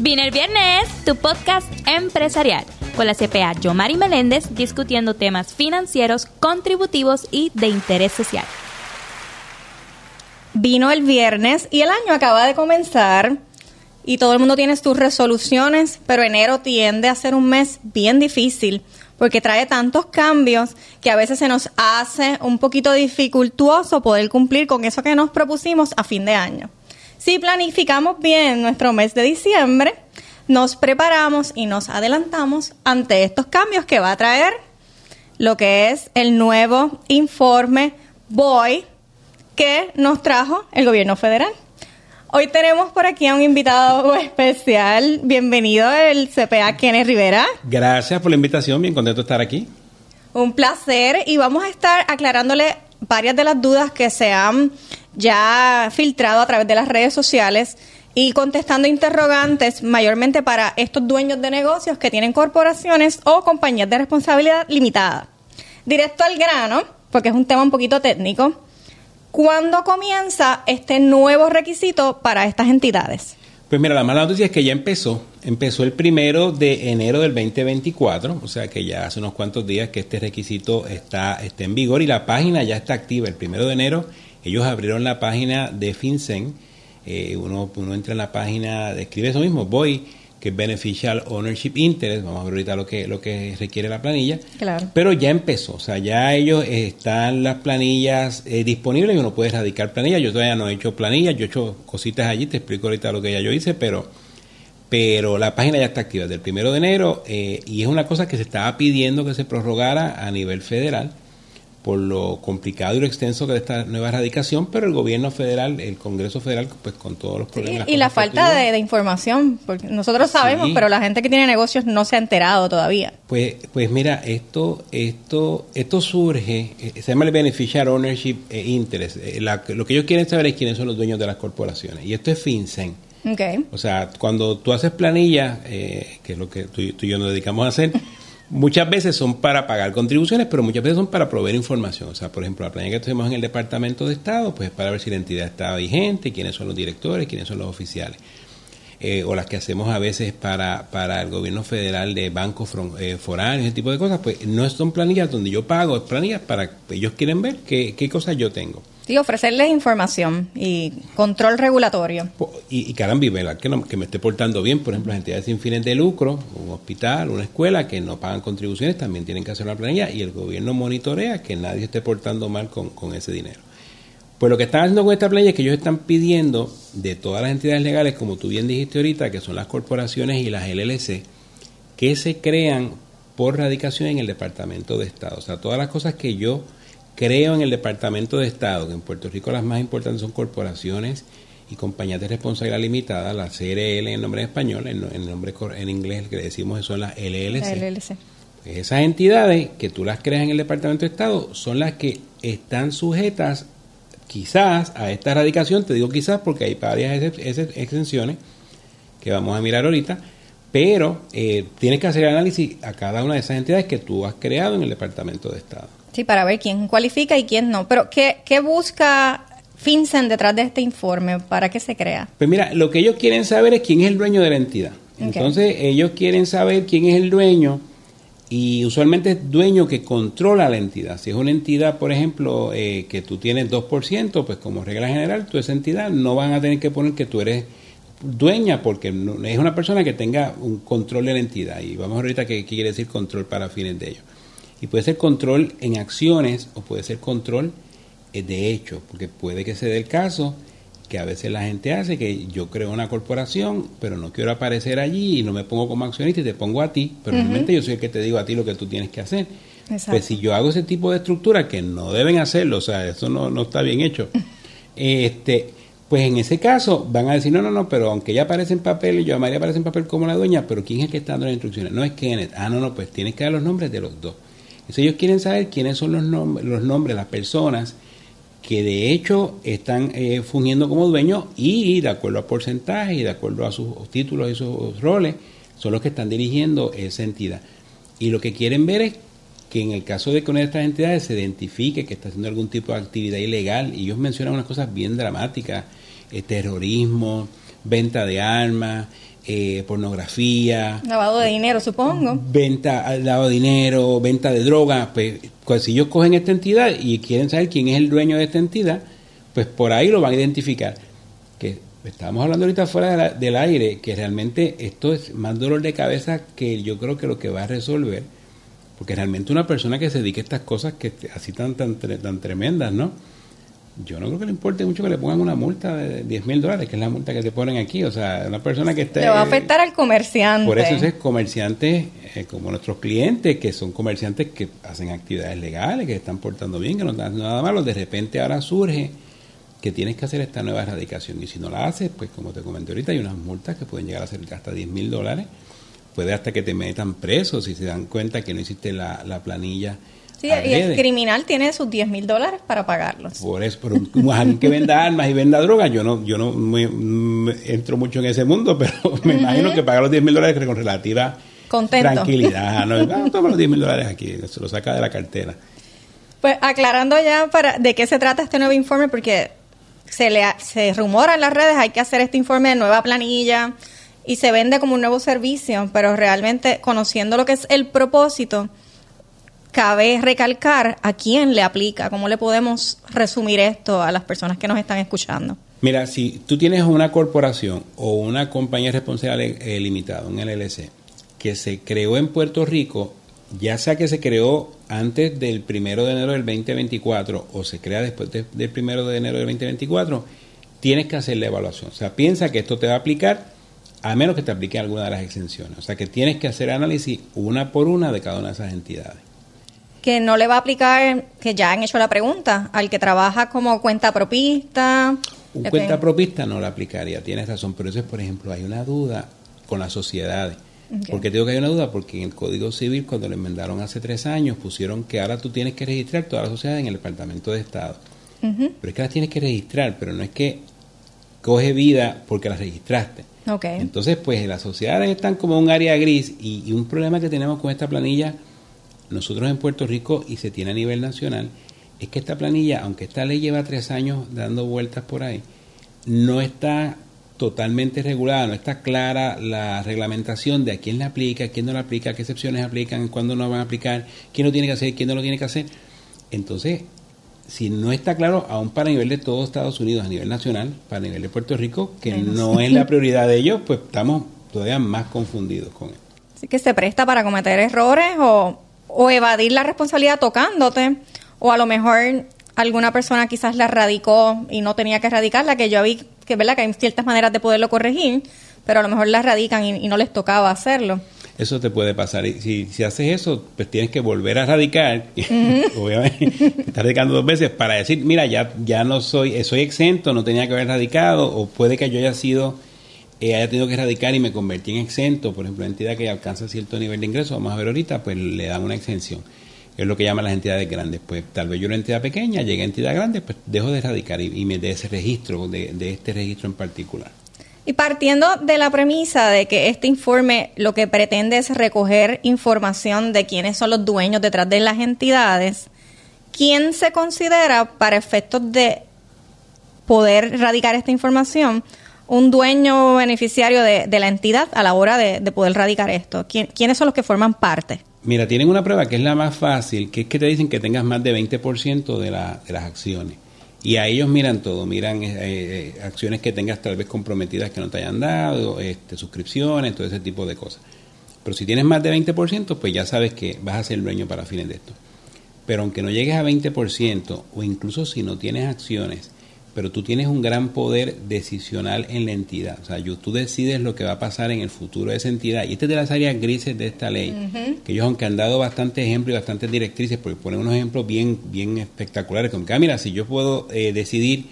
Vine el viernes, tu podcast empresarial, con la CPA Yomari Meléndez discutiendo temas financieros, contributivos y de interés social. Vino el viernes y el año acaba de comenzar y todo el mundo tiene sus resoluciones, pero enero tiende a ser un mes bien difícil porque trae tantos cambios que a veces se nos hace un poquito dificultuoso poder cumplir con eso que nos propusimos a fin de año. Si planificamos bien nuestro mes de diciembre, nos preparamos y nos adelantamos ante estos cambios que va a traer lo que es el nuevo informe BOY que nos trajo el gobierno federal. Hoy tenemos por aquí a un invitado especial. Bienvenido el CPA Kenneth Rivera. Gracias por la invitación, bien contento de estar aquí. Un placer y vamos a estar aclarándole varias de las dudas que se han ya filtrado a través de las redes sociales y contestando interrogantes mayormente para estos dueños de negocios que tienen corporaciones o compañías de responsabilidad limitada. Directo al grano, porque es un tema un poquito técnico. ¿Cuándo comienza este nuevo requisito para estas entidades? Pues mira, la mala noticia es que ya empezó. Empezó el primero de enero del 2024, o sea que ya hace unos cuantos días que este requisito está, está en vigor y la página ya está activa. El primero de enero ellos abrieron la página de FinCEN. Eh, uno, uno entra en la página, escribe eso mismo, voy, que es Beneficial Ownership Interest. Vamos a ver ahorita lo que, lo que requiere la planilla. Claro. Pero ya empezó, o sea, ya ellos están las planillas eh, disponibles y uno puede radicar planillas. Yo todavía no he hecho planillas, yo he hecho cositas allí, te explico ahorita lo que ya yo hice, pero pero la página ya está activa desde el primero de enero eh, y es una cosa que se estaba pidiendo que se prorrogara a nivel federal por lo complicado y lo extenso que es esta nueva erradicación, pero el gobierno federal, el Congreso federal, pues con todos los problemas. y la falta de, información, porque nosotros sabemos, pero la gente que tiene negocios no se ha enterado todavía. Pues, pues mira, esto, esto, esto surge, eh, se llama el Beneficial Ownership eh, Interest. Eh, lo que ellos quieren saber es quiénes son los dueños de las corporaciones. Y esto es FinCEN. Okay. O sea, cuando tú haces planilla, que es lo que tú, tú y yo nos dedicamos a hacer, Muchas veces son para pagar contribuciones, pero muchas veces son para proveer información. O sea, por ejemplo, la planilla que tenemos en el Departamento de Estado, pues es para ver si la entidad está vigente, quiénes son los directores, quiénes son los oficiales. Eh, o las que hacemos a veces para, para el gobierno federal de bancos eh, foráneos, ese tipo de cosas, pues no son planillas donde yo pago, es planillas para ellos quieren ver qué, qué cosas yo tengo. Sí, ofrecerles información y control regulatorio. Y, y caramba, que, no, que me esté portando bien, por ejemplo, las entidades sin fines de lucro, un hospital, una escuela que no pagan contribuciones, también tienen que hacer una planilla y el gobierno monitorea que nadie esté portando mal con, con ese dinero. Pues lo que están haciendo con esta planilla es que ellos están pidiendo de todas las entidades legales, como tú bien dijiste ahorita, que son las corporaciones y las LLC, que se crean por radicación en el Departamento de Estado. O sea, todas las cosas que yo creo en el Departamento de Estado, que en Puerto Rico las más importantes son corporaciones y compañías de responsabilidad limitada, la CRL en nombre en español, en, el nombre en inglés que le decimos son las LLC. Pues esas entidades que tú las creas en el Departamento de Estado son las que están sujetas quizás a esta erradicación, te digo quizás porque hay varias exenciones que vamos a mirar ahorita, pero eh, tienes que hacer el análisis a cada una de esas entidades que tú has creado en el Departamento de Estado. Sí, para ver quién cualifica y quién no. Pero, ¿qué, qué busca FinCEN detrás de este informe? ¿Para qué se crea? Pues mira, lo que ellos quieren saber es quién es el dueño de la entidad. Entonces, ellos quieren saber quién es el dueño y usualmente es dueño que controla la entidad. Si es una entidad, por ejemplo, eh, que tú tienes 2%, pues como regla general, tú esa entidad no van a tener que poner que tú eres dueña porque es una persona que tenga un control de la entidad. Y vamos a ver ahorita qué quiere decir control para fines de ello. Y puede ser control en acciones o puede ser control eh, de hecho, porque puede que se dé el caso que a veces la gente hace que yo creo una corporación, pero no quiero aparecer allí y no me pongo como accionista y te pongo a ti, pero realmente yo soy el que te digo a ti lo que tú tienes que hacer. Pues si yo hago ese tipo de estructura, que no deben hacerlo, o sea, eso no, no está bien hecho, este, pues en ese caso van a decir, no, no, no, pero aunque ella aparece en papel y yo a María aparece en papel como la dueña, pero ¿quién es el que está dando las instrucciones? No es Kenneth. Ah, no, no, pues tienes que dar los nombres de los dos. Entonces ellos quieren saber quiénes son los, nombres, los nombres, las personas que de hecho están eh, fungiendo como dueños y de acuerdo a porcentaje y de acuerdo a sus títulos y sus roles, son los que están dirigiendo esa entidad. Y lo que quieren ver es que en el caso de que una de estas entidades se identifique que está haciendo algún tipo de actividad ilegal, y ellos mencionan unas cosas bien dramáticas, eh, terrorismo, venta de armas, eh, pornografía. Lavado de dinero, supongo. Venta, lavado de dinero, venta de droga. Pues, pues, si ellos cogen esta entidad y quieren saber quién es el dueño de esta entidad, pues por ahí lo van a identificar. Que estamos hablando ahorita fuera del aire, que realmente esto es más dolor de cabeza que yo creo que lo que va a resolver. Porque realmente una persona que se dedique a estas cosas que así tan, tan, tan tremendas, ¿no? Yo no creo que le importe mucho que le pongan una multa de 10 mil dólares, que es la multa que te ponen aquí. O sea, una persona que esté... Le va a afectar al comerciante. Por eso es comerciantes eh, como nuestros clientes, que son comerciantes que hacen actividades legales, que están portando bien, que no están nada malo. De repente ahora surge que tienes que hacer esta nueva erradicación. Y si no la haces, pues como te comenté ahorita, hay unas multas que pueden llegar a ser hasta 10 mil dólares. Puede hasta que te metan presos si se dan cuenta que no hiciste la, la planilla Sí, y el criminal tiene sus 10 mil dólares para pagarlos. Por eso, pero alguien que venda armas y venda drogas, yo no yo no me, entro mucho en ese mundo, pero me imagino que paga los 10 mil dólares con relativa tranquilidad. No, no toma los 10 mil dólares aquí, se lo saca de la cartera. Pues aclarando ya para de qué se trata este nuevo informe, porque se, le, se rumora en las redes, hay que hacer este informe de nueva planilla y se vende como un nuevo servicio, pero realmente conociendo lo que es el propósito, cabe recalcar a quién le aplica, cómo le podemos resumir esto a las personas que nos están escuchando. Mira, si tú tienes una corporación o una compañía responsable eh, limitada, un LLC, que se creó en Puerto Rico, ya sea que se creó antes del primero de enero del 2024 o se crea después del primero de enero del 2024, tienes que hacer la evaluación. O sea, piensa que esto te va a aplicar a menos que te aplique alguna de las exenciones. O sea, que tienes que hacer análisis una por una de cada una de esas entidades que no le va a aplicar, que ya han hecho la pregunta, al que trabaja como cuenta propista. Un cuenta propista no la aplicaría, tienes razón, pero eso es, por ejemplo, hay una duda con las sociedades. ¿Por qué digo que hay una duda? Porque en el Código Civil, cuando lo enmendaron hace tres años, pusieron que ahora tú tienes que registrar todas las sociedades en el Departamento de Estado. Pero es que las tienes que registrar, pero no es que coge vida porque las registraste. Entonces, pues las sociedades están como un área gris y un problema que tenemos con esta planilla nosotros en Puerto Rico y se tiene a nivel nacional, es que esta planilla, aunque esta ley lleva tres años dando vueltas por ahí, no está totalmente regulada, no está clara la reglamentación de a quién la aplica, a quién no la aplica, qué excepciones aplican, cuándo no van a aplicar, quién lo tiene que hacer, quién no lo tiene que hacer. Entonces, si no está claro, aún para nivel de todo Estados Unidos, a nivel nacional, para nivel de Puerto Rico, que no es la prioridad de ellos, pues estamos todavía más confundidos con él. Así que se presta para cometer errores o o evadir la responsabilidad tocándote, o a lo mejor alguna persona quizás la radicó y no tenía que erradicarla, que yo vi que, ¿verdad? que hay ciertas maneras de poderlo corregir, pero a lo mejor la radican y, no les tocaba hacerlo. Eso te puede pasar. Y si, si haces eso, pues tienes que volver a radicar. Obviamente, estás radicando dos veces para decir, mira, ya, ya no soy, soy exento, no tenía que haber radicado, o puede que yo haya sido eh, haya tenido que radicar y me convertí en exento, por ejemplo, entidad que alcanza cierto nivel de ingreso, vamos a ver ahorita, pues le dan una exención. Es lo que llaman las entidades grandes. Pues tal vez yo una entidad pequeña, llegué a entidad grande, pues dejo de radicar y, me de ese registro, de, de este registro en particular. Y partiendo de la premisa de que este informe lo que pretende es recoger información de quiénes son los dueños detrás de las entidades, ¿quién se considera para efectos de poder radicar esta información un dueño beneficiario de, la entidad a la hora de, poder radicar esto? ¿Quiénes son los que forman parte? Mira, tienen una prueba que es la más fácil, que es que te dicen que tengas más de 20% de, la, de las acciones. Y a ellos miran todo, miran eh, eh, acciones que tengas tal vez comprometidas que no te hayan dado, este, suscripciones, todo ese tipo de cosas. Pero si tienes más de 20%, pues ya sabes que vas a ser dueño para fines de esto. Pero aunque no llegues a 20%, o incluso si no tienes acciones, pero tú tienes un gran poder decisional en la entidad. O sea, tú decides lo que va a pasar en el futuro de esa entidad. Y este es de las áreas grises de esta ley, que ellos aunque han dado bastantes ejemplos y bastantes directrices, porque ponen unos ejemplos bien, bien espectaculares, como que, ah, mira, si yo puedo eh, decidir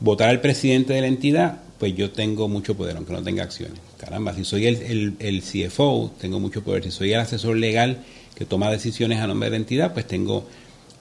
votar al presidente de la entidad, pues yo tengo mucho poder, aunque no tenga acciones. Caramba, si soy el, el, CFO, tengo mucho poder. Si soy el asesor legal que toma decisiones a nombre de la entidad, pues tengo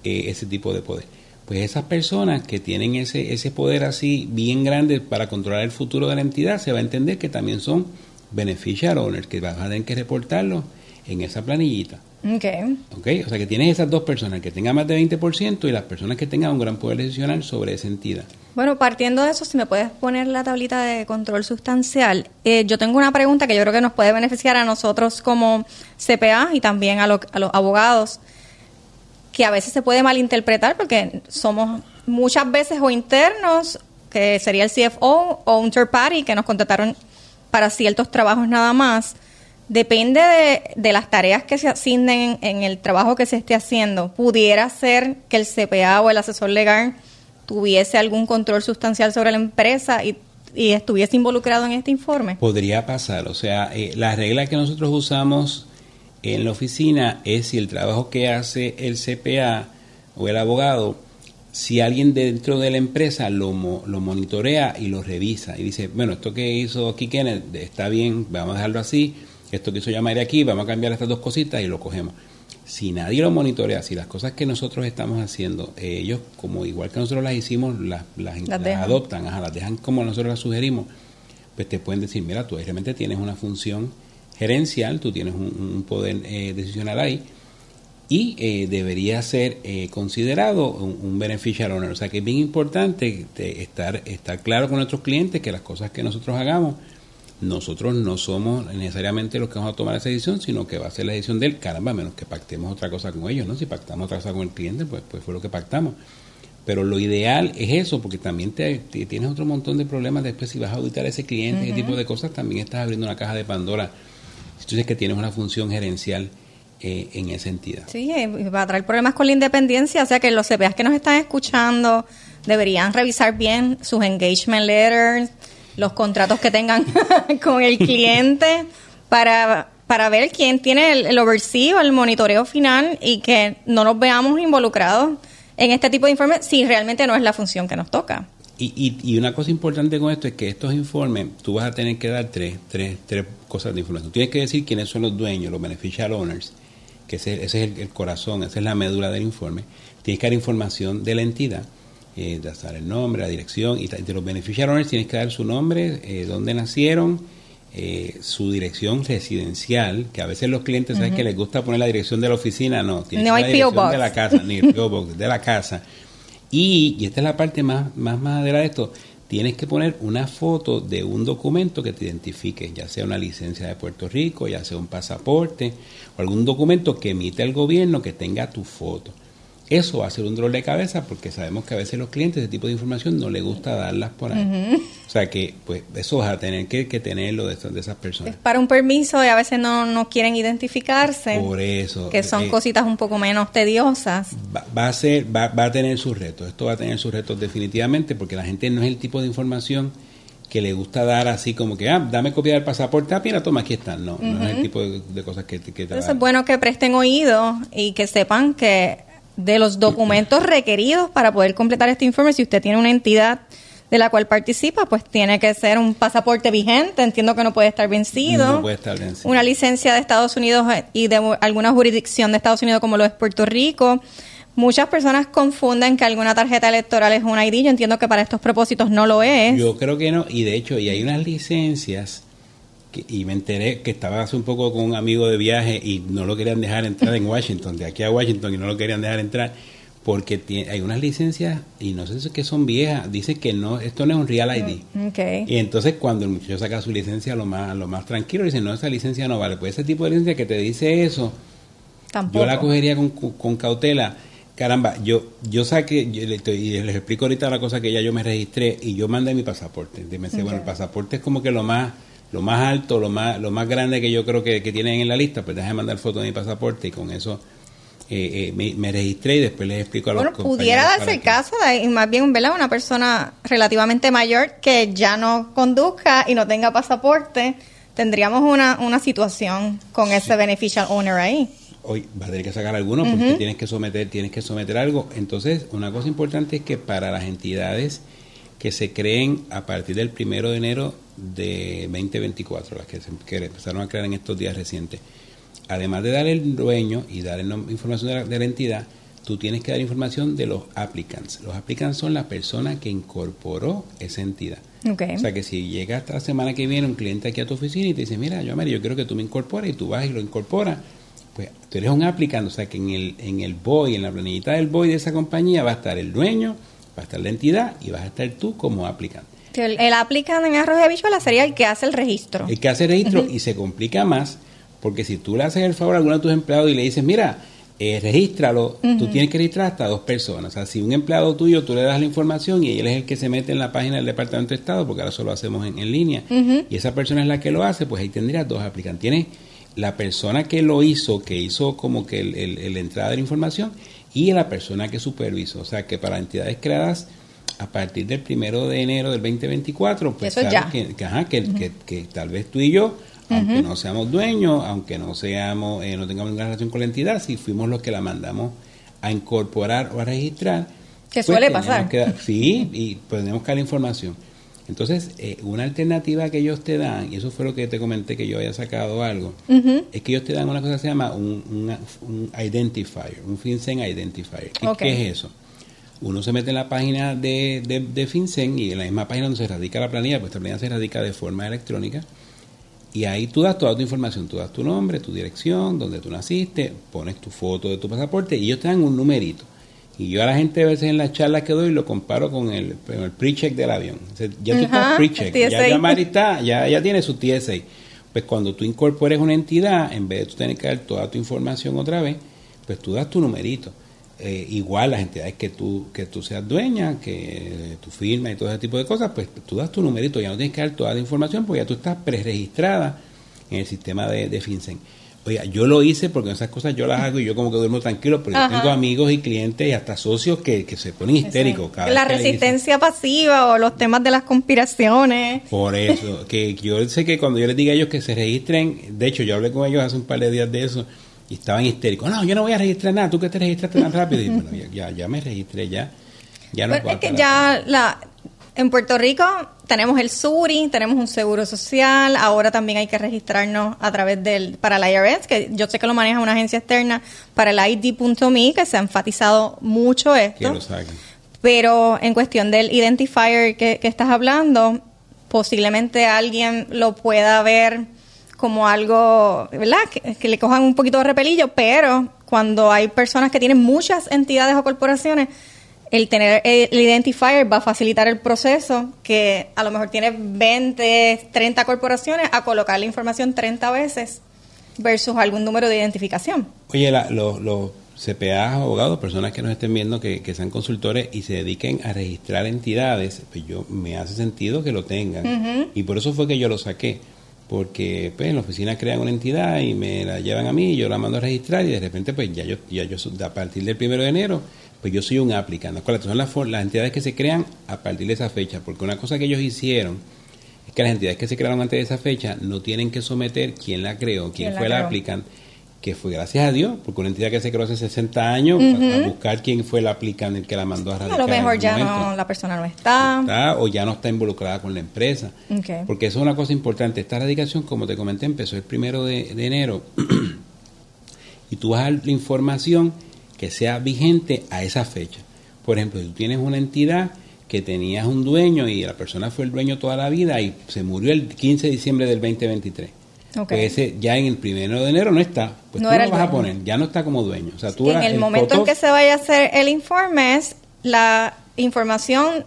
eh, ese tipo de poder pues esas personas que tienen ese, ese poder así bien grande para controlar el futuro de la entidad, se va a entender que también son beneficial owners, que van a tener que reportarlo en esa planillita. Okay. ok. O sea que tienes esas dos personas, el que tenga más de 20% y las personas que tengan un gran poder decisional sobre esa entidad. Bueno, partiendo de eso, si me puedes poner la tablita de control sustancial, eh, yo tengo una pregunta que yo creo que nos puede beneficiar a nosotros como CPA y también a, a los abogados, que a veces se puede malinterpretar porque somos muchas veces o internos, que sería el CFO, o un third party que nos contrataron para ciertos trabajos nada más Depende de, las tareas que se asignen en, el trabajo que se esté haciendo. Pudiera ser que el CPA o el asesor legal tuviese algún control sustancial sobre la empresa y, estuviese involucrado en este informe. Podría pasar. O sea, eh, la regla que nosotros usamos en la oficina es si el trabajo que hace el CPA o el abogado, si alguien dentro de la empresa lo, lo monitorea y lo revisa y dice, bueno, esto que hizo aquí Kenneth está bien, vamos a dejarlo así esto que hizo llamar aquí, vamos a cambiar estas dos cositas y lo cogemos. Si nadie lo monitorea, si las cosas que nosotros estamos haciendo, eh, ellos, como igual que nosotros las hicimos, las, las, adoptan, las dejan como nosotros las sugerimos, pues te pueden decir, mira, tú realmente tienes una función gerencial, tú tienes un, poder eh, decisional ahí, y eh, debería ser considerado un, un, beneficial owner. O sea que es bien importante estar, estar claro con nuestros clientes que las cosas que nosotros hagamos nosotros no somos necesariamente los que vamos a tomar esa decisión, sino que va a ser la decisión del caramba, menos que pactemos otra cosa con ellos, ¿no? Si pactamos otra cosa con el cliente, pues, pues fue lo que pactamos. Pero lo ideal es eso, porque también te, tienes otro montón de problemas después si vas a auditar a ese cliente, ese tipo de cosas, también estás abriendo una caja de Pandora. Dices que tienes una función gerencial eh, en esa entidad. Sí, va a traer problemas con la independencia, o sea que los CPAs que nos están escuchando deberían revisar bien sus engagement letters, los contratos que tengan con el cliente para, para ver quién tiene el, el oversee el monitoreo final y que no nos veamos involucrados en este tipo de informes si realmente no es la función que nos toca. Y, y, una cosa importante con esto es que estos informes, tú vas a tener que dar tres, tres, tres cosas de información. Tienes que decir quiénes son los dueños, los beneficial owners, que ese, ese es el, el, corazón, esa es la médula del informe. Tienes que dar información de la entidad eh, dar el nombre, la dirección, y de los beneficiarios tienes que dar su nombre, eh, dónde nacieron, eh, su dirección residencial, que a veces los clientes saben que les gusta poner la dirección de la oficina, no, tiene no la dirección de la casa, ni el Box, de la casa. Y, y esta es la parte más, más madera de esto, tienes que poner una foto de un documento que te identifique, ya sea una licencia de Puerto Rico, ya sea un pasaporte o algún documento que emite el gobierno que tenga tu foto. Eso va a ser un dolor de cabeza porque sabemos que a veces los clientes ese tipo de información no les gusta darlas por ahí. O sea que pues eso vas a tener que, tenerlo de, de, esas personas. Es para un permiso y a veces no, no quieren identificarse. Por eso. Que son eh, cositas un poco menos tediosas. Va, a ser, va, va a tener sus retos. Esto va a tener sus retos definitivamente porque la gente no es el tipo de información que le gusta dar así como que, ah, dame copia del pasaporte, ah, mira, toma, aquí están. No, no es el tipo de, cosas que, que Entonces es bueno que presten oído y que sepan que de los documentos requeridos para poder completar este informe. Si usted tiene una entidad de la cual participa, pues tiene que ser un pasaporte vigente, entiendo que no puede estar vencido. No puede estar vencido. Una licencia de Estados Unidos y de alguna jurisdicción de Estados Unidos como lo es Puerto Rico. Muchas personas confunden que alguna tarjeta electoral es un ID. Yo entiendo que para estos propósitos no lo es. Yo creo que no. Y de hecho, y hay unas licencias y me enteré que estaba hace un poco con un amigo de viaje y no lo querían dejar entrar en Washington, de aquí a Washington, y no lo querían dejar entrar porque tiene, hay unas licencias y no sé si es que son viejas, dice que no, esto no es un Real ID. Mm, y entonces cuando el muchacho saca su licencia lo más, lo más tranquilo, dice, no, esa licencia no vale. Pues ese tipo de licencia que te dice eso, yo la cogería con, con, cautela. Caramba, yo yo saqué, y les explico ahorita la cosa que ya yo me registré y yo mandé mi pasaporte. Me dice, bueno, el pasaporte es como que lo más lo más alto, lo más, lo más grande que yo creo que, tienen en la lista, pues déjame mandar foto de mi pasaporte y con eso eh, eh, me, registré y después les explico a los Bueno, pudiera darse el caso de más bien ¿verdad? una persona relativamente mayor que ya no conduzca y no tenga pasaporte, tendríamos una, una situación con ese beneficial owner ahí. Hoy va a tener que sacar alguno porque tienes que someter, tienes que someter algo. Entonces, una cosa importante es que para las entidades que se creen a partir del primero de enero de 2024, las que, se, empezaron a crear en estos días recientes. Además de dar el dueño y dar información de la, entidad, tú tienes que dar información de los applicants. Los applicants son la persona que incorporó esa entidad. O sea que si llega hasta la semana que viene un cliente aquí a tu oficina y te dice, mira, yo, Mary, yo quiero que tú me incorpores y tú vas y lo incorporas, pues tú eres un applicant, o sea que en el, en el BOI, en la planillita del BOI de esa compañía va a estar el dueño, va a estar la entidad y vas a estar tú como applicant. El, el applicant en arroz de habichuela sería el que hace el registro. El que hace el registro y se complica más porque si tú le haces el favor a alguno de tus empleados y le dices, mira, eh, regístralo, tú tienes que registrar hasta dos personas. O sea, si un empleado tuyo tú le das la información y él es el que se mete en la página del Departamento de Estado, porque ahora eso lo hacemos en, línea, y esa persona es la que lo hace, pues ahí tendrías dos aplicantes. Tienes la persona que lo hizo, que hizo como que el, la entrada de la información, y la persona que supervisó. O sea, que para entidades creadas a partir del primero de enero del 2024, pues Eso ya. Que, que, que tal vez tú y yo aunque no seamos dueños, aunque no seamos, eh, no tengamos ninguna relación con la entidad, si fuimos los que la mandamos a incorporar o a registrar. Que pues suele pasar. sí, y tenemos que dar la información. Entonces, eh, una alternativa que ellos te dan, y eso fue lo que te comenté que yo había sacado algo, es que ellos te dan una cosa que se llama un, un, identifier, un FinCEN identifier. ¿Qué, es eso? Uno se mete en la página de, de, de, FinCEN y en la misma página donde se radica la planilla, pues esta planilla se radica de forma electrónica y ahí tú das toda tu información, tú das tu nombre, tu dirección, donde tú naciste, pones tu foto de tu pasaporte y ellos te dan un numerito. Y yo a la gente a veces en las charlas que doy lo comparo con el, el pre-check del avión. ya tú estás pre-check, ya, ya está, ya, ya tiene su TSA. Pues cuando tú incorpores una entidad, en vez de tú tener que dar toda tu información otra vez, pues tú das tu numerito. Eh, igual las entidades que tú, que tú seas dueña, que tu firma y todo ese tipo de cosas, pues tú das tu numerito, ya no tienes que dar toda la información porque ya tú estás preregistrada en el sistema de, de FinCEN. Oiga, yo lo hice porque esas cosas yo las hago y yo como que duermo tranquilo, pero yo tengo amigos y clientes y hasta socios que, se ponen histéricos. Cada la resistencia pasiva o los temas de las conspiraciones. Por eso, que yo sé que cuando yo les diga a ellos que se registren, de hecho yo hablé con ellos hace un par de días de eso, y estaban histéricos. No, yo no voy a registrar nada, tú que te registraste tan rápido. Y bueno, ya, ya, me registré, ya. ya no pues es que ya la, en Puerto Rico tenemos el SURI, tenemos un seguro social, ahora también hay que registrarnos a través del, para el IRS, que yo sé que lo maneja una agencia externa, para el ID.me, que se ha enfatizado mucho esto. Que lo Pero en cuestión del identifier que, que estás hablando, posiblemente alguien lo pueda ver como algo, ¿verdad? Que, le cojan un poquito de repelillo, pero cuando hay personas que tienen muchas entidades o corporaciones, el tener el identifier va a facilitar el proceso que a lo mejor tiene 20, 30 corporaciones a colocar la información 30 veces versus algún número de identificación. Oye, los, CPA, abogados, personas que nos estén viendo que, sean consultores y se dediquen a registrar entidades, pues yo me hace sentido que lo tengan. Y por eso fue que yo lo saqué porque pues en la oficina crean una entidad y me la llevan a mí y yo la mando a registrar y de repente pues ya yo, ya yo a partir del primero de enero pues yo soy un aplicante. Son las, las entidades que se crean a partir de esa fecha, porque una cosa que ellos hicieron es que las entidades que se crearon antes de esa fecha no tienen que someter quién la creó, quién, fue el aplicante que fue gracias a Dios, porque una entidad que se creó hace 60 años, a, buscar quién fue el aplicante el que la mandó a radicar. A lo mejor ya no, la persona no está. O ya no está involucrada con la empresa. Porque eso es una cosa importante. Esta radicación, como te comenté, empezó el primero de, enero. y tú vas a dar la información que sea vigente a esa fecha. Por ejemplo, si tú tienes una entidad que tenías un dueño y la persona fue el dueño toda la vida y se murió el 15 de diciembre del 2023 pues ese ya en el primero de enero no está. Pues no tú lo vas a poner, ya no está como dueño. O sea, tú en el, momento en que se vaya a hacer el informe es la información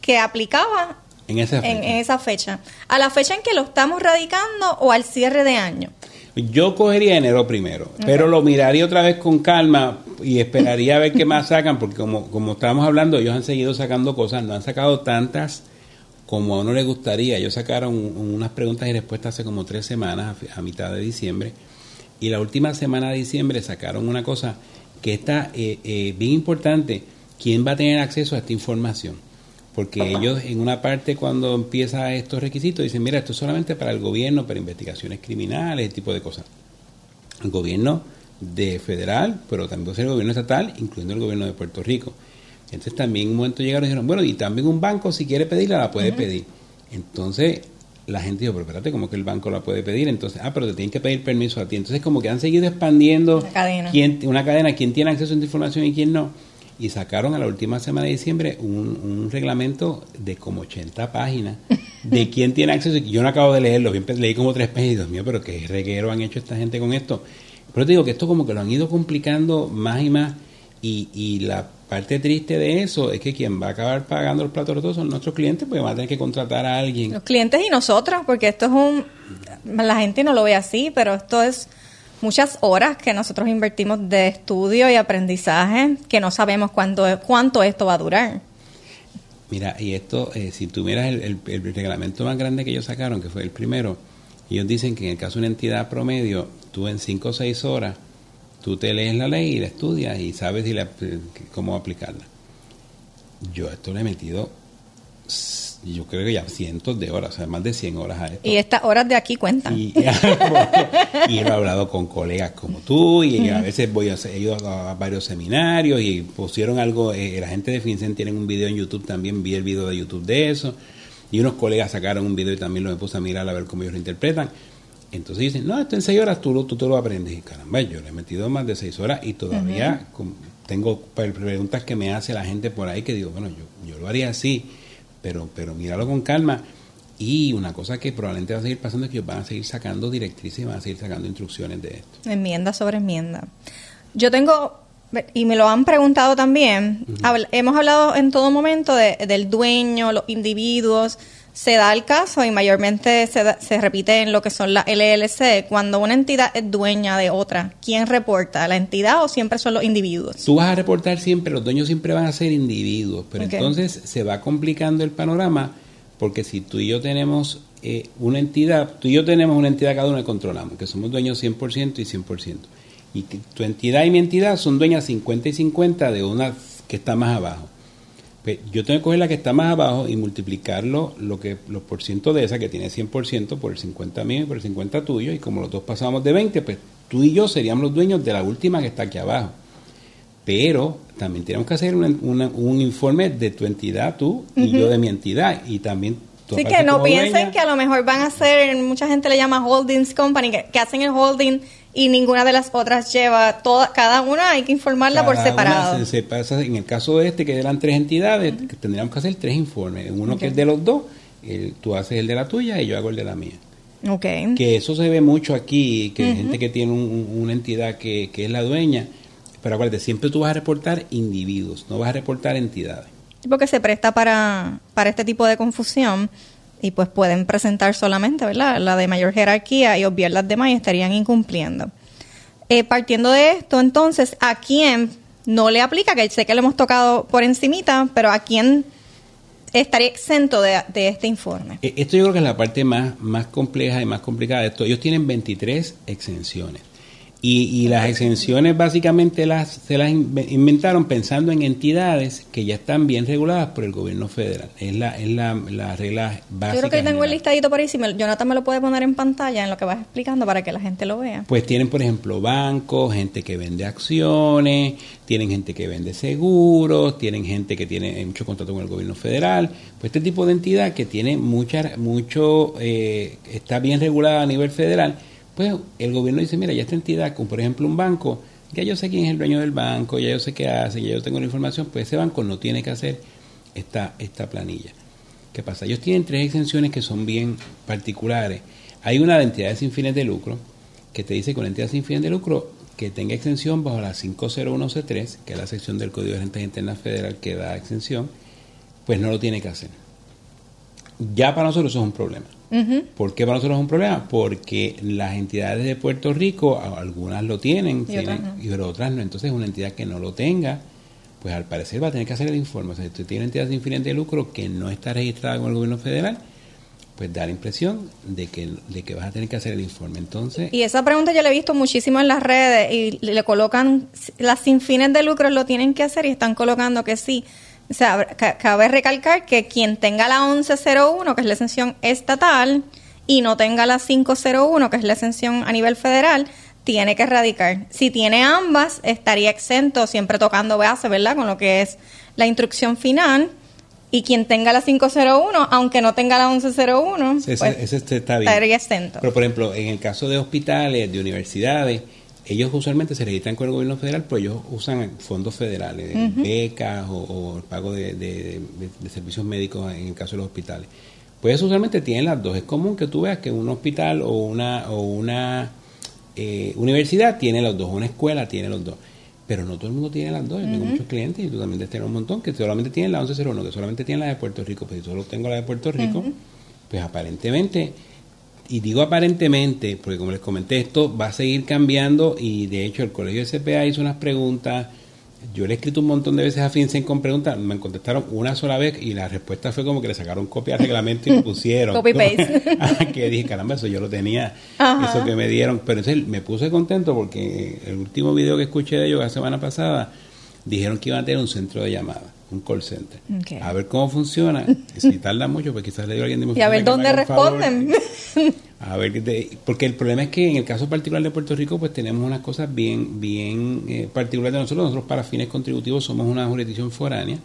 que aplicaba en esa, fecha. En, esa fecha. A la fecha en que lo estamos radicando o al cierre de año. Yo cogería enero primero, pero lo miraría otra vez con calma y esperaría a ver qué más sacan, porque como, como estábamos hablando, ellos han seguido sacando cosas, no han sacado tantas como a uno le gustaría. Ellos sacaron unas preguntas y respuestas hace como tres semanas, a, mitad de diciembre, y la última semana de diciembre sacaron una cosa que está eh, eh, bien importante. ¿Quién va a tener acceso a esta información? Porque ellos en una parte cuando empieza estos requisitos dicen, mira, esto es solamente para el gobierno, para investigaciones criminales, ese tipo de cosas. El gobierno de federal, pero también el gobierno estatal, incluyendo el gobierno de Puerto Rico. Entonces también un momento llegaron y dijeron, bueno, y también un banco si quiere pedirla la puede pedir. Entonces, la gente dijo, pero espérate, ¿cómo que el banco la puede pedir? Entonces, ah, pero te tienen que pedir permiso a ti. Entonces, como que han seguido expandiendo Una cadena. quién- una cadena, quién tiene acceso a esta información y quién no. Y sacaron a la última semana de diciembre un, un reglamento de como 80 páginas de quién tiene acceso. Yo no acabo de leerlo, leí como tres páginas y Dios mío, pero qué reguero han hecho esta gente con esto. Pero te digo que esto como que lo han ido complicando más y más. Y, y la parte triste de eso es que quien va a acabar pagando los platos rotos son nuestros clientes, porque van a tener que contratar a alguien. Los clientes y nosotros, porque esto es un... La gente no lo ve así, pero esto es muchas horas que nosotros invertimos de estudio y aprendizaje que no sabemos cuánto, cuánto esto va a durar. Mira, y esto, eh, si tú miras el, el- el reglamento más grande que ellos sacaron, que fue el primero, ellos dicen que en el caso de una entidad promedio, tú en 5 o 6 horas, tú te lees la ley y la estudias y sabes si la- cómo aplicarla. Yo a esto le he metido, yo creo que ya cientos de horas, o sea, más de 100 horas a esto. Y estas horas de aquí cuentan. Y, y he hablado con colegas como tú y a veces voy a he ido a, a varios seminarios y pusieron algo, eh, la gente de FinCEN tienen un video en YouTube también, vi el video de YouTube de eso y unos colegas sacaron un video y también lo me puse a mirar a ver cómo ellos lo interpretan. Entonces dicen, no, esto en seis horas tú, lo- tú te lo aprendes. Y caramba, yo le he metido más de seis horas y todavía com- tengo pre- preguntas que me hace la gente por ahí que digo, bueno, yo, yo lo haría así, pero, pero míralo con calma. Y una cosa que probablemente va a seguir pasando es que ellos van a seguir sacando directrices y van a seguir sacando instrucciones de esto. Enmienda sobre enmienda. Yo tengo, y me lo han preguntado también, habl- hemos hablado en todo momento de- del dueño, los individuos, se da el caso y mayormente se, da- se repite en lo que son las LLC, cuando una entidad es dueña de otra, ¿quién reporta? ¿La entidad o siempre son los individuos? Tú vas a reportar siempre, los dueños siempre van a ser individuos, pero entonces se va complicando el panorama porque si tú y yo tenemos eh, una entidad, tú y yo tenemos una entidad cada uno que controlamos, que somos dueños 100% y 100%. Y que tu entidad y mi entidad son dueñas 50 y 50 de una que está más abajo. Pues yo tengo que coger la que está más abajo y multiplicarlo, lo que los por ciento de esa que tiene 100% por el 50 mío y por el 50 tuyo, y como los dos pasamos de 20, pues tú y yo seríamos los dueños de la última que está aquí abajo. Pero también tenemos que hacer una- una- un informe de tu entidad, tú, y yo de mi entidad, y también Así que no piensen dueña. que a lo mejor van a ser, mucha gente le llama holdings company, que, que hacen el holding y ninguna de las otras lleva, toda, cada una hay que informarla por Cada separado. se- se pasa- en el caso de este, que eran tres entidades, que tendríamos que hacer tres informes. Uno que es de los dos, el- tú haces el de la tuya y yo hago el de la mía. Ok. Que eso se ve mucho aquí, que hay gente que tiene un- una entidad que, que es la dueña, pero acuérdate, siempre tú vas a reportar individuos, no vas a reportar entidades. Porque se presta para, para este tipo de confusión y pues pueden presentar solamente, ¿verdad? La de mayor jerarquía y obviar las demás y estarían incumpliendo. Eh, partiendo de esto, entonces, ¿a quién no le aplica? Que sé que lo hemos tocado por encimita, pero ¿a quién estaría exento de, de este informe? E- Esto yo creo que es la parte más, más compleja y más complicada de esto. Ellos tienen 23 exenciones. Y, y las exenciones básicamente las, se las inve- inventaron pensando en entidades que ya están bien reguladas por el gobierno federal. Es la, es la, la regla básica. Yo creo que tengo el listadito por ahí. Si me- Jonathan me lo puede poner en pantalla en lo que vas explicando para que la gente lo vea. Pues tienen, por ejemplo, bancos, gente que vende acciones, tienen gente que vende seguros, tienen gente que tiene mucho contrato con el gobierno federal. Pues este tipo de entidad que tiene mucha, mucho, eh, está bien regulada a nivel federal, pues el gobierno dice, mira, ya esta entidad, como por ejemplo un banco, ya yo sé quién es el dueño del banco, ya yo sé qué hace, ya yo tengo la información, pues ese banco no tiene que hacer esta, esta planilla. ¿Qué pasa? Ellos tienen tres exenciones que son bien particulares. Hay una de entidades sin fines de lucro, que te dice que una entidad sin fines de lucro que tenga exención bajo la 501C3, que es la sección del Código de Rentas Internas Federal que da exención, pues no lo tiene que hacer. Ya para nosotros eso es un problema. Ujú. ¿Por qué para nosotros es un problema? Porque las entidades de Puerto Rico, algunas lo tienen, Y tienen- otras no. y pero otras no. Entonces, una entidad que no lo tenga, pues al parecer va a tener que hacer el informe. O sea, si usted tiene una entidad sin fines de lucro que no está registrada con el gobierno federal, pues da la impresión de que, de que vas a tener que hacer el informe. Entonces, Y esa pregunta yo la he visto muchísimo en las redes y le colocan, las sin fines de lucro lo tienen que hacer y están colocando que sí. O sea, ca- cabe recalcar que quien tenga la 1101, que es la exención estatal, y no tenga la 501, que es la exención a nivel federal, tiene que radicar. Si tiene ambas, estaría exento, siempre tocando base, ¿verdad? Con lo que es la instrucción final. Y quien tenga la 501, aunque no tenga la 1101, Ese, pues, ese está bien. estaría exento. Pero, por ejemplo, en el caso de hospitales, de universidades, ellos usualmente se registran con el gobierno federal, pero ellos usan fondos federales, becas o, o el pago de, de- de- de servicios médicos en el caso de los hospitales. Pues usualmente tienen las dos. Es común que tú veas que un hospital o una, o una eh, universidad tiene los dos, una escuela tiene los dos. Pero no todo el mundo tiene las dos. Yo tengo muchos clientes y tú también debes tener un montón que solamente tienen la 1101, que solamente tienen la de Puerto Rico. Pues si solo tengo la de Puerto Rico, pues aparentemente y digo aparentemente, porque como les comenté, esto va a seguir cambiando y de hecho el colegio de CPA hizo unas preguntas. Yo le he escrito un montón de veces a FinCEN con preguntas, me contestaron una sola vez y la respuesta fue como que le sacaron copia al reglamento y lo pusieron. Copy-paste. Ah, que dije, caramba, eso yo lo tenía, Ajá. eso que me dieron. Pero entonces me puse contento porque el último video que escuché de ellos la semana pasada, dijeron que iban a tener un centro de llamada, un call center. A ver cómo funciona. Si tarda mucho, pues quizás le digo a alguien de mi Y a ver dónde responden. A ver, te- porque el problema es que en el caso particular de Puerto Rico, pues tenemos unas cosas bien, bien eh, particulares de nosotros. Nosotros para fines contributivos somos una jurisdicción foránea,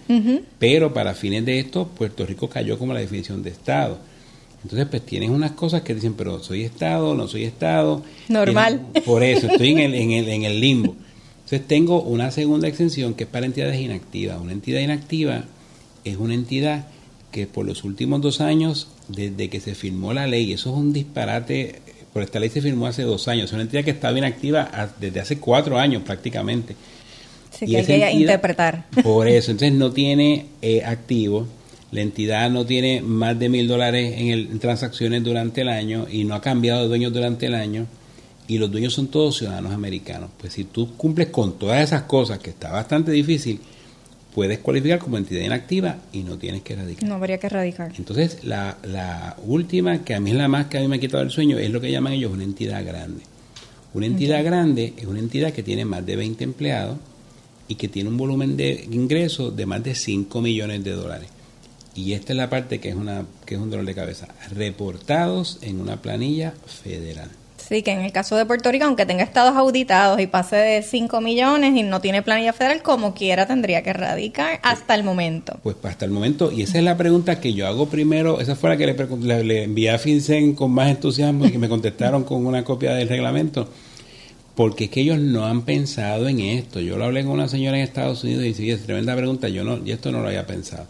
pero para fines de esto, Puerto Rico cayó como la definición de Estado. Entonces, pues tienes unas cosas que dicen, pero soy Estado, no soy Estado. Normal. Tienes- Por eso, estoy en el, en, el, en el limbo. Entonces, tengo una segunda exención que es para entidades inactivas. Una entidad inactiva es una entidad que por los últimos dos años, desde que se firmó la ley, eso es un disparate, por esta ley se firmó hace dos años, es una entidad que estaba inactiva desde hace cuatro años prácticamente. Así Y que hay que entidad- interpretar. Por eso, entonces no tiene eh, activo, la entidad no tiene más de mil dólares en, el- en transacciones durante el año y no ha cambiado de dueños durante el año y los dueños son todos ciudadanos americanos. Pues si tú cumples con todas esas cosas, que está bastante difícil, puedes cualificar como entidad inactiva y no tienes que radicar. No habría que erradicar. Entonces, la, la última, que a mí es la más que a mí me ha quitado el sueño, es lo que llaman ellos una entidad grande. Una entidad grande es una entidad que tiene más de 20 empleados y que tiene un volumen de ingresos de más de 5 millones de dólares. Y esta es la parte que es, una, que es un dolor de cabeza. Reportados en una planilla federal. Sí, que en el caso de Puerto Rico, aunque tenga estados auditados y pase de 5 millones y no tiene planilla federal, como quiera tendría que erradicar hasta el momento. Pues hasta el momento, y esa es la pregunta que yo hago primero, esa fue la que le, le- le envié a FinCEN con más entusiasmo y que me contestaron con una copia del reglamento, porque es que ellos no han pensado en esto. Yo lo hablé con una señora en Estados Unidos y dice, "Oye, es tremenda pregunta, yo no, y esto no lo había pensado.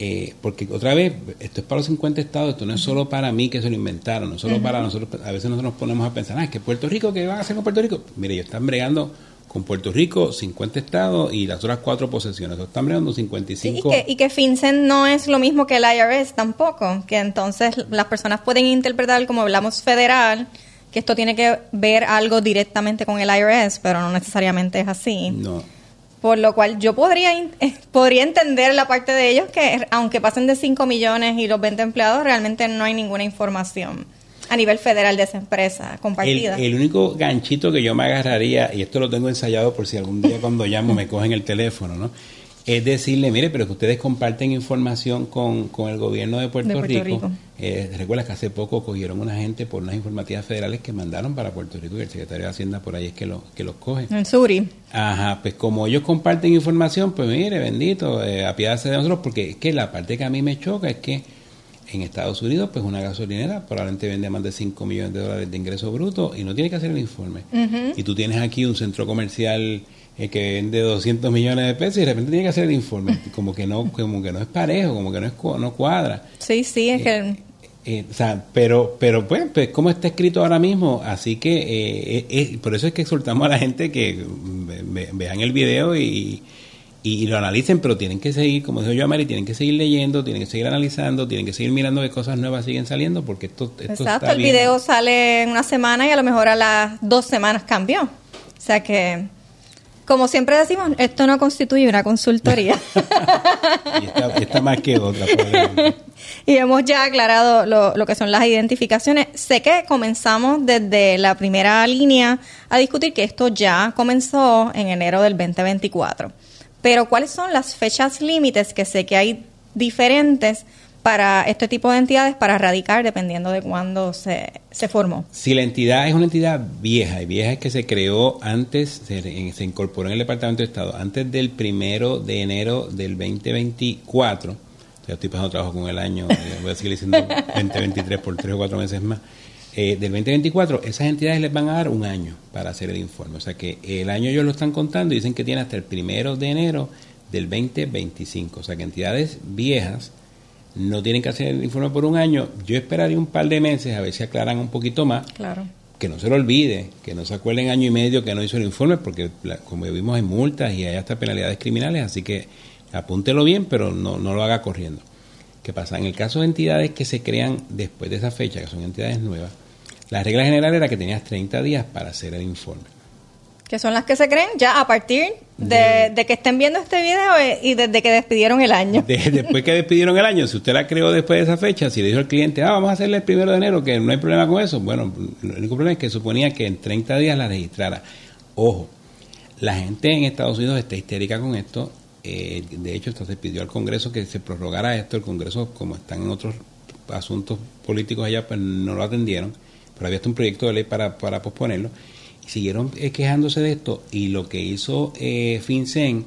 Eh, porque otra vez, esto es para los 50 estados, esto no es solo para mí que se lo inventaron, no es solo para nosotros, a veces nosotros nos ponemos a pensar, ah, es que Puerto Rico, ¿qué van a hacer con Puerto Rico? Mire, ellos están bregando con Puerto Rico, 50 estados y las otras cuatro posesiones, Ellos están bregando Sí, 55. y, que, y que FinCEN no es lo mismo que el IRS tampoco, que entonces las personas pueden interpretar como hablamos federal, que esto tiene que ver algo directamente con el IRS, pero no necesariamente es así. No. Por lo cual yo podría podría entender la parte de ellos que aunque pasen de 5 millones y los 20 empleados, realmente no hay ninguna información a nivel federal de esa empresa El, compartida. el único ganchito que yo me agarraría, y esto lo tengo ensayado por si algún día cuando llamo me cogen el teléfono, ¿no? Es decirle, mire, pero que ustedes comparten información con, con el gobierno de Puerto, De Puerto Rico. Rico. Eh, Recuerda que hace poco cogieron una gente por unas informativas federales que mandaron para Puerto Rico y el secretario de Hacienda por ahí es que, lo, que los coge. en Suri. Ajá, pues como ellos comparten información, pues mire, bendito, eh, de nosotros, porque es que la parte que a mí me choca es que en Estados Unidos, pues una gasolinera probablemente vende más de 5 millones de dólares de ingreso bruto y no tiene que hacer el informe. Y tú tienes aquí un centro comercial eh, que vende 200 millones de pesos y de repente tiene que hacer el informe. Como que no, como que no es parejo, como que no, es, no cuadra. Sí, sí, es que Eh, o sea, pero, pero pues, pues, como está escrito ahora mismo, así que eh, eh, eh, por eso es que exhortamos a la gente que mm, ve- ve- vean el video y, y, y lo analicen, pero tienen que seguir, como dijo yo Mari, tienen que seguir leyendo, tienen que seguir analizando, tienen que seguir mirando qué cosas nuevas siguen saliendo, porque esto, esto Exacto, está el bien. video sale en una semana y a lo mejor a las dos semanas cambió. O sea que, como siempre decimos, esto no constituye una consultoría. y, está, más que otra. y hemos ya aclarado lo, lo que son las identificaciones. Sé que comenzamos desde la primera línea a discutir que esto ya comenzó en enero del 2024. Pero ¿cuáles son las fechas límites que sé que hay diferentes para este tipo de entidades para radicar dependiendo de cuándo se, se formó? Si la entidad es una entidad vieja, y vieja es que se creó antes, se, se incorporó en el Departamento de Estado, antes del primero de enero del 2024, ya estoy pasando trabajo con el año, eh, voy a seguir diciendo 2023 por tres o cuatro meses más. Eh, del 2024, esas entidades les van a dar un año para hacer el informe. O sea que el año ellos lo están contando y dicen que tiene hasta el primero de enero del 2025. O sea que entidades viejas no tienen que hacer el informe por un año. Yo esperaría un par de meses a ver si aclaran un poquito más. Claro. Que no se lo olvide, que no se acuerden año y medio que no hizo el informe, porque como vimos hay multas y hay hasta penalidades criminales, así que apúntelo bien, pero no, no lo haga corriendo. ¿Qué pasa? En el caso de entidades que se crean después de esa fecha, que son entidades nuevas, la regla general era que tenías 30 días para hacer el informe que son las que se creen ya a partir de, que estén viendo este video y desde que despidieron el año. después que despidieron el año, si usted la creó después de esa fecha, si le dijo al cliente, ah, vamos a hacerle el primero de enero, que no hay problema con eso, bueno, el único problema es que suponía que en 30 días la registrara. Ojo, la gente en Estados Unidos está histérica con esto. Eh, de hecho, se pidió al Congreso que se prorrogara esto. El Congreso, como están en otros asuntos políticos allá, pues no lo atendieron. Pero había hasta un proyecto de ley para, para posponerlo siguieron eh, quejándose de esto y lo que hizo eh, FinCEN,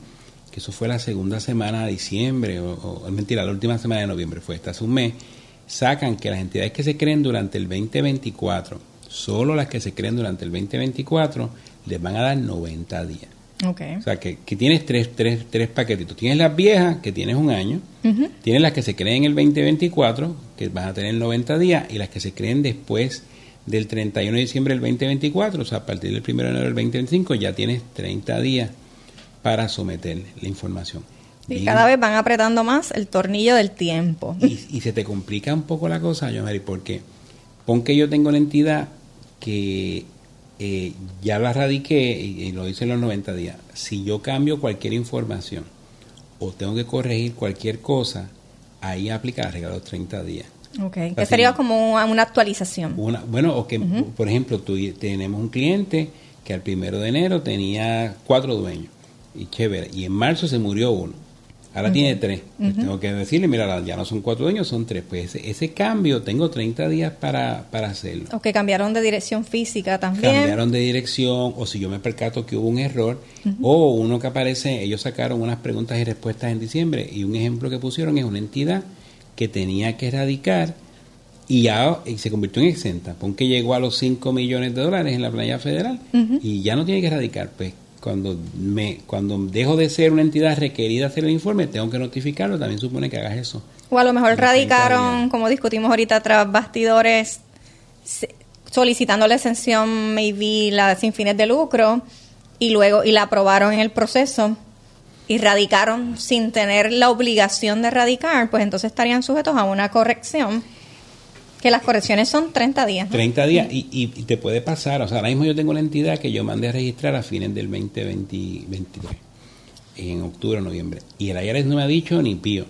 que eso fue la segunda semana de diciembre, o, es mentira, la última semana de noviembre fue esta hace un mes, sacan que las entidades que se creen durante el 2024, solo las que se creen durante el 2024, les van a dar 90 días. Okay. O sea, que, tienes tres, tres, tres paquetitos. Tienes las viejas, que tienes un año. Tienes las que se creen en el 2024, que van a tener 90 días. Y las que se creen después del 31 de diciembre del 2024, o sea, a partir del 1 de enero del 2025 ya tienes 30 días para someter la información. Y cada vez van apretando más el tornillo del tiempo. Y, se te complica un poco la cosa, yo Mari, porque pon que yo tengo la entidad que eh, ya la radiqué y, lo hice en los 90 días. Si yo cambio cualquier información o tengo que corregir cualquier cosa, ahí aplica la regla de los 30 días. Que sería como una, actualización. bueno, o que, por ejemplo, tú, tenemos un cliente que al primero de enero tenía cuatro dueños. Y chévere. Y en marzo se murió uno. Ahora tiene tres. Pues tengo que decirle, mira, ya no son cuatro dueños, son tres. Pues ese, cambio tengo 30 días para, para hacerlo. O que cambiaron de dirección física también. Cambiaron de dirección, o si yo me percato que hubo un error, o uno que aparece, ellos sacaron unas preguntas y respuestas en diciembre, y un ejemplo que pusieron es una entidad que tenía que erradicar y ya se convirtió en exenta. Pon que llegó a los 5 millones de dólares en la playa federal y ya no tiene que erradicar. Pues cuando me cuando dejo de ser una entidad requerida hacer el informe, tengo que notificarlo, también supone que hagas eso. O a lo mejor radicaron, como discutimos ahorita, tras bastidores, solicitando la exención, maybe la sin fines de lucro, y luego y la aprobaron en el proceso y radicaron sin tener la obligación de radicar, pues entonces estarían sujetos a una corrección, que las correcciones son 30 días. 30 días y, y, te puede pasar, o sea, ahora mismo yo tengo la entidad que yo mandé a registrar a fines del 2023, en octubre o noviembre, y el IRS no me ha dicho ni pío.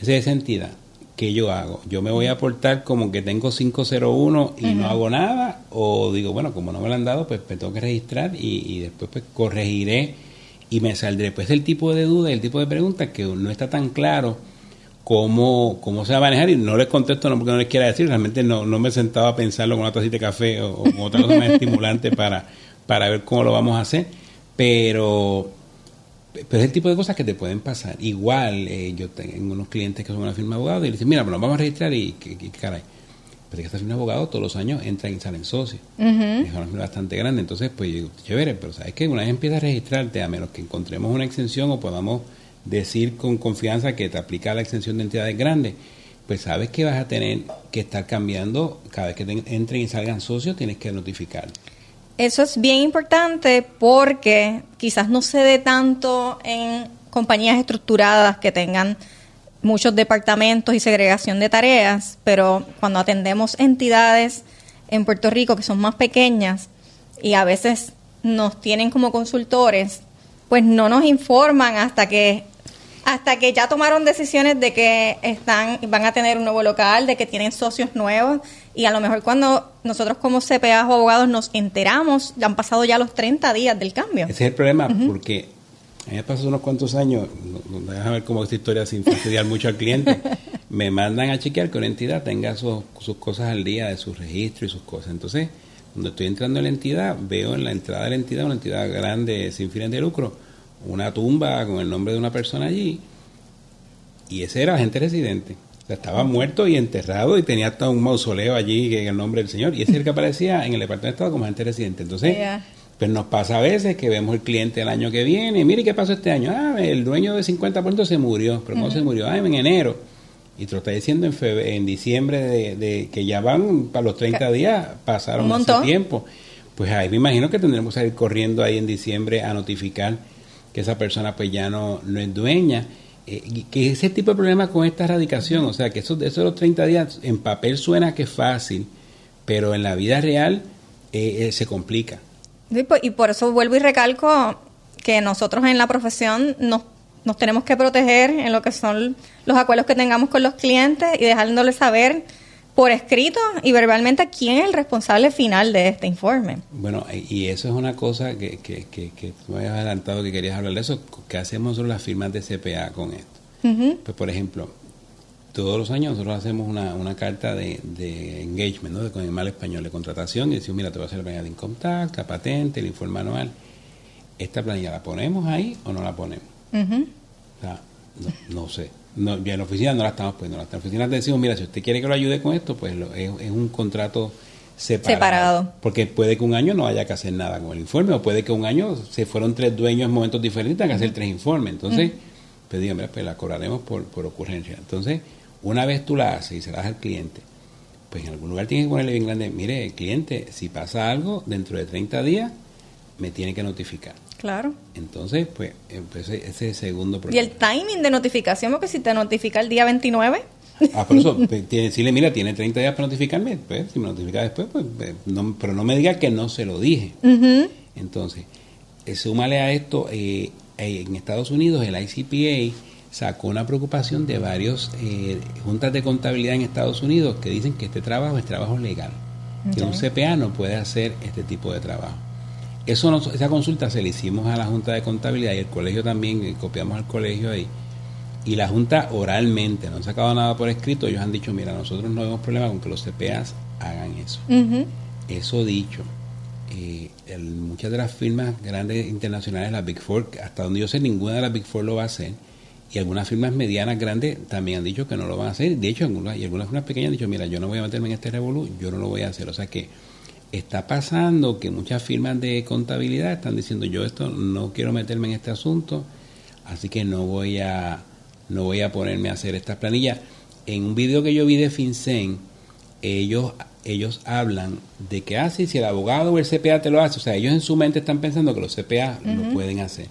Esa es esa entidad. ¿Qué yo hago? ¿Yo me voy a aportar como que tengo 501 y no hago nada? ¿O digo, bueno, como no me lo han dado, pues me tengo que registrar y, y después pues corregiré y me saldré. Pues el tipo de duda, el tipo de pregunta que no está tan claro cómo, cómo se va a manejar y no les contesto no porque no les quiera decir, realmente no, no me sentaba a pensarlo con una tacita de café o, con otra cosa más estimulante para, para ver cómo lo vamos a hacer, pero, pero es el tipo de cosas que te pueden pasar. Igual, eh, yo tengo unos clientes que son una firma de abogados y dicen, mira, pues nos vamos a registrar y, que, caray pero que esta firma de abogados todos los años entran y salen socios. Es una bastante grande, entonces pues digo, chévere, pero sabes que una vez empiezas a registrarte, a menos que encontremos una exención o podamos decir con confianza que te aplica la exención de entidades grandes, pues sabes que vas a tener que estar cambiando cada vez que entren y salgan socios, tienes que notificar. Eso es bien importante porque quizás no se dé tanto en compañías estructuradas que tengan muchos departamentos y segregación de tareas, pero cuando atendemos entidades en Puerto Rico que son más pequeñas y a veces nos tienen como consultores, pues no nos informan hasta que hasta que ya tomaron decisiones de que están van a tener un nuevo local, de que tienen socios nuevos y a lo mejor cuando nosotros como CPA o abogados nos enteramos, han pasado ya los 30 días del cambio. Ese es el problema porque me pasó unos cuantos años, déjame ver cómo esta historia sin fastidiar mucho al cliente, me mandan a chequear que una entidad tenga sus, cosas al día de su registro y sus cosas. Entonces, cuando estoy entrando en la entidad, veo en la entrada de la entidad, una entidad grande sin fines de lucro, una tumba con el nombre de una persona allí. Y ese era agente residente. O sea, estaba muerto y enterrado y tenía hasta un mausoleo allí en el nombre del Señor. Y ese es el que aparecía en el Departamento de Estado como agente residente. Entonces, pues nos pasa a veces que vemos el cliente el año que viene. Mire, ¿qué pasó este año? Ah, el dueño de 50% se murió. ¿Pero cómo se murió? Ah, en enero. Y te lo está diciendo en, en diciembre de, que ya van para los 30 días, pasaron mucho tiempo. Pues ahí me imagino que tendremos que salir corriendo ahí en diciembre a notificar que esa persona pues ya no, no es dueña. Eh, que ese tipo de problema con esta erradicación, o sea, que eso, eso de los 30 días en papel suena que es fácil, pero en la vida real eh, eh, se complica. Pues, y por eso vuelvo y recalco que nosotros en la profesión nos, nos tenemos que proteger en lo que son los acuerdos que tengamos con los clientes y dejándoles saber por escrito y verbalmente quién es el responsable final de este informe. Bueno, y eso es una cosa que, que, que, que me habías adelantado que querías hablar de eso, ¿qué hacemos nosotros las firmas de CPA con esto? Pues, por ejemplo, todos los años nosotros hacemos una, una carta de, de engagement, ¿no? De, con el mal español, de contratación, y decimos, mira, te voy a hacer la planilla de income la patente, el informe anual. ¿Esta planilla la ponemos ahí o no la ponemos? O sea, no sé no, ya en la oficina no la estamos poniendo. En la oficina le decimos, mira, si usted quiere que lo ayude con esto, pues es, un contrato separado, Porque puede que un año no haya que hacer nada con el informe, o puede que un año se fueron tres dueños en momentos diferentes, tengan que hacer tres informes. Entonces, pues digo, mira, pues la cobraremos por, por ocurrencia. Entonces, una vez tú la haces y se la das al cliente, pues en algún lugar tienes que ponerle bien grande, mire, el cliente, si pasa algo, dentro de 30 días, me tiene que notificar. Claro. Entonces, pues, pues ese es el segundo problema. ¿Y el timing de notificación? Porque si te notifica el día 29... Ah, por eso, decirle, mira, tiene 30 días para notificarme, pues, si me notifica después, pues, pues no, pero no me diga que no se lo dije. Entonces, eh, súmale a esto, eh, eh, en Estados Unidos el ICPA sacó una preocupación de varios juntas de contabilidad en Estados Unidos que dicen que este trabajo es trabajo legal, que un CPA no puede hacer este tipo de trabajo. Eso esa consulta se la hicimos a la Junta de Contabilidad y el colegio también, eh, copiamos al colegio ahí. Y la Junta oralmente, no han sacado nada por escrito, ellos han dicho, mira, nosotros no tenemos problema con que los CPAs hagan eso. Eso dicho, eh, muchas de las firmas grandes internacionales, las Big Four, hasta donde yo sé, ninguna de las Big Four lo va a hacer. Y algunas firmas medianas grandes también han dicho que no lo van a hacer. De hecho, algunas, y algunas firmas pequeñas han dicho, mira, yo no voy a meterme en este revolú, yo no lo voy a hacer. O sea que está pasando que muchas firmas de contabilidad están diciendo yo esto no quiero meterme en este asunto, así que no voy a no voy a ponerme a hacer estas planillas. En un video que yo vi de FinCEN, ellos ellos hablan de que ah, si el abogado o el CPA te lo hace, o sea, ellos en su mente están pensando que los CPA lo pueden hacer.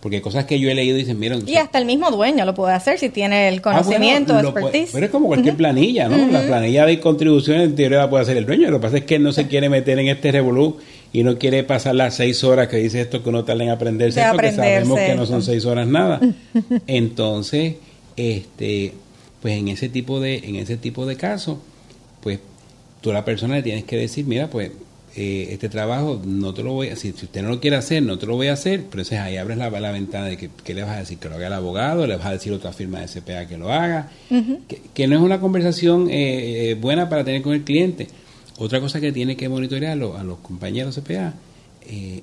Porque cosas que yo he leído dicen, miren... Y hasta el mismo dueño lo puede hacer si tiene el conocimiento, ah, expertise. pero es como cualquier planilla, ¿no? La planilla de contribuciones en teoría la puede hacer el dueño. Lo que pasa es que él no se quiere meter en este revolú y no quiere pasar las seis horas que dice esto que uno tarda en aprenderse, esto, porque sabemos que no son seis horas nada. Entonces, este pues en ese tipo de en ese tipo de casos, pues tú a la persona le tienes que decir, mira, pues eh, este trabajo no te lo voy a si, si usted no lo quiere hacer, no te lo voy a hacer, pero entonces ahí abres la, la ventana de que, ¿qué le vas a decir? Que lo haga el abogado, le vas a decir a otra firma de CPA que lo haga, que, no es una conversación eh, eh, buena para tener con el cliente. Otra cosa que tiene que monitorear a los compañeros CPA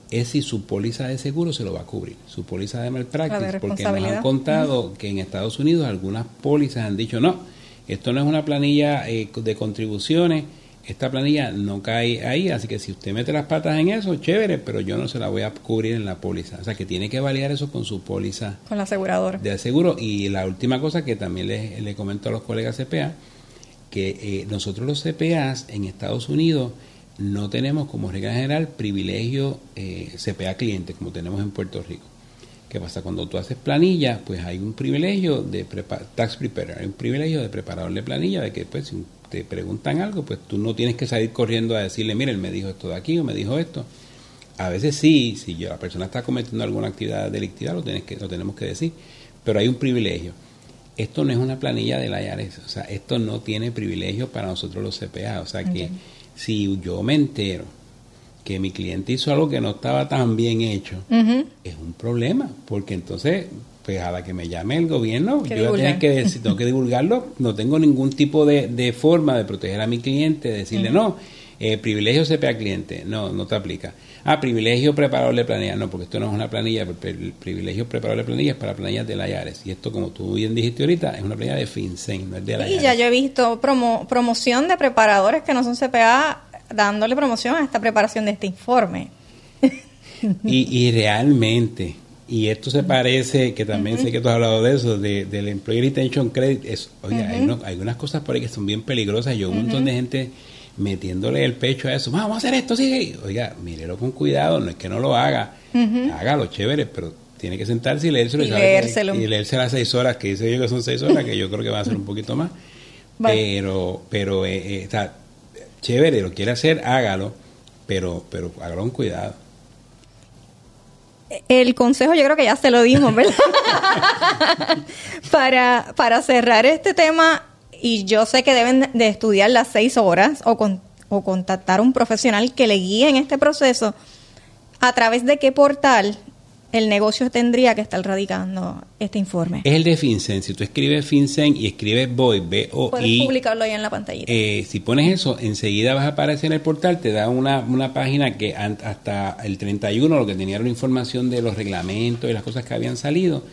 es si su póliza de seguro se lo va a cubrir, su póliza de malpractice, porque nos han contado que en Estados Unidos algunas pólizas han dicho, no, esto no es una planilla de contribuciones, esta planilla no cae ahí, así que si usted mete las patas en eso, chévere, pero yo no se la voy a cubrir en la póliza. O sea que tiene que validar eso con su póliza. Con la aseguradora. De seguro. Y la última cosa que también le, le comento a los colegas CPA, que eh, nosotros los CPAs en Estados Unidos no tenemos como regla general privilegio eh, CPA cliente como tenemos en Puerto Rico. ¿Qué pasa? Cuando tú haces planilla, pues hay un privilegio de tax preparer, hay un privilegio de preparador de planilla, de que pues si te preguntan algo, pues tú no tienes que salir corriendo a decirle, mire, él me dijo esto de aquí o me dijo esto. A veces sí, si yo, la persona está cometiendo alguna actividad delictiva, lo, tienes que, lo tenemos que decir, pero hay un privilegio. Esto no es una planilla de la IARES, o sea, esto no tiene privilegio para nosotros los CPA, o sea que si yo me entero que mi cliente hizo algo que no estaba tan bien hecho, es un problema, porque entonces pues a la que me llame el gobierno, yo voy a tener que, si tengo que divulgarlo, no tengo ningún tipo de, de forma de proteger a mi cliente, de decirle, no, eh, privilegio CPA cliente, no, no te aplica. Ah, privilegio preparador de planilla, no, porque esto no es una planilla, el privilegio preparador de planilla es para planillas de la IARES. Y esto, como tú bien dijiste ahorita, es una planilla de FinCEN, no es de la Y ya yo he visto promo, promoción de preparadores que no son CPA dándole promoción a esta preparación de este informe. y, y realmente, y esto se parece, que también sé que tú has hablado de eso, de, del Employee Retention Credit, es, oye, hay, unas cosas por ahí que son bien peligrosas. Yo, un montón de gente metiéndole el pecho a eso, vamos a hacer esto, sigue. Oiga, mírelo con cuidado, no es que no lo haga, hágalo chévere, pero tiene que sentarse y leérselo. Y, y, leerse las seis horas, que dice yo que son seis horas, que yo creo que va a ser un poquito más. Pero, pero eh, eh, está chévere, lo quiere hacer, hágalo, pero, pero hágalo con cuidado. El consejo yo creo que ya se lo dimos, ¿verdad? para, para cerrar este tema, y yo sé que deben de estudiar las seis horas o, o contactar a un profesional que le guíe en este proceso. ¿A través de qué portal el negocio tendría que estar radicando este informe? Es el de FinCEN. Si tú escribes FinCEN y escribes BOI, b o Puedes publicarlo ahí en la pantalla. Eh, si pones eso, enseguida vas a aparecer en el portal, te da una, una página que hasta el 31 lo que tenía era la información de los reglamentos y las cosas que habían salido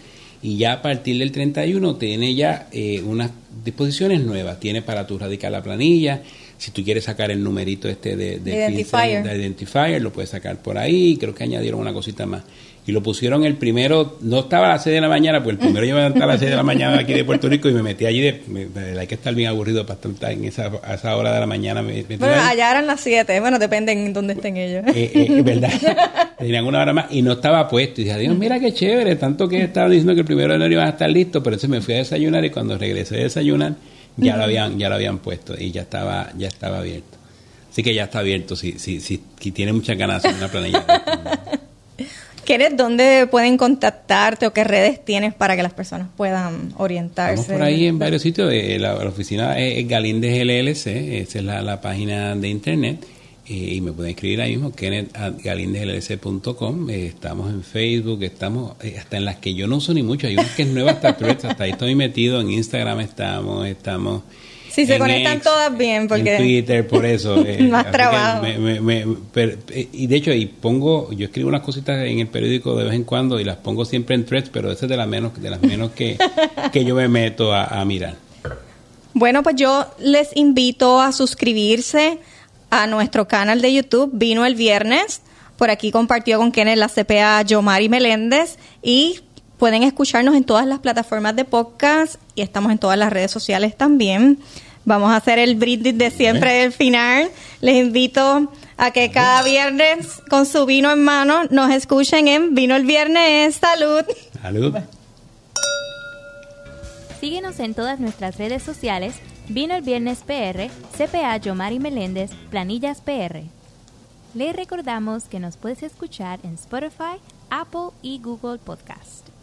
y ya a partir del 31 tiene ya eh, unas disposiciones nuevas. Tiene para tu radicar la planilla, si tú quieres sacar el numerito este de, de, identifier. lo puedes sacar por ahí, creo que añadieron una cosita más y lo pusieron el primero, no estaba a las 6 de la mañana, pues el primero yo me levanté a las 6 de la mañana aquí de Puerto Rico y me metí allí, de, hay que estar bien aburrido para estar en esa, a esa hora de la mañana. bueno, allá eran las 7, bueno, depende en dónde estén ellos. Eh, eh, verdad, tenían una hora más y no estaba puesto. Y dije, Dios, mira qué chévere, tanto que estaban diciendo que el primero de enero iban a estar listos, pero entonces me fui a desayunar y cuando regresé a desayunar ya lo habían, ya lo habían puesto y ya estaba, ya estaba abierto. Así que ya está abierto, si, si, si, si tiene muchas ganas de hacer una planilla. ¿Quieres dónde pueden contactarte o qué redes tienes para que las personas puedan orientarse? Estamos por ahí en varios sitios. Eh, la, oficina es Galíndez LLC, esa es la, página de internet. Eh, y me pueden escribir ahí mismo, kenneth.galindezllc.com. Eh, estamos en Facebook, estamos hasta en las que yo no uso ni mucho. Hay unas que es nueva hasta, hasta ahí estoy metido. En Instagram estamos, estamos si se conectan todas bien, porque... En Twitter, por eso. Eh, más trabajo. Eh, y de hecho, y pongo, yo escribo unas cositas en el periódico de vez en cuando y las pongo siempre en threads, pero esa es de las menos, de las menos que, que yo me meto a, mirar. Bueno, pues yo les invito a suscribirse a nuestro canal de YouTube, Vino el Viernes. Por aquí compartió con quienes la CPA Yomari Meléndez y pueden escucharnos en todas las plataformas de podcast y estamos en todas las redes sociales también. Vamos a hacer el brindis de siempre del final. Les invito a que cada viernes con su vino en mano nos escuchen en Vino el Viernes. Salud. Salud. Síguenos en todas nuestras redes sociales. Vino el Viernes PR, CPA Yomari Meléndez, Planillas PR. Le recordamos que nos puedes escuchar en Spotify, Apple y Google Podcast.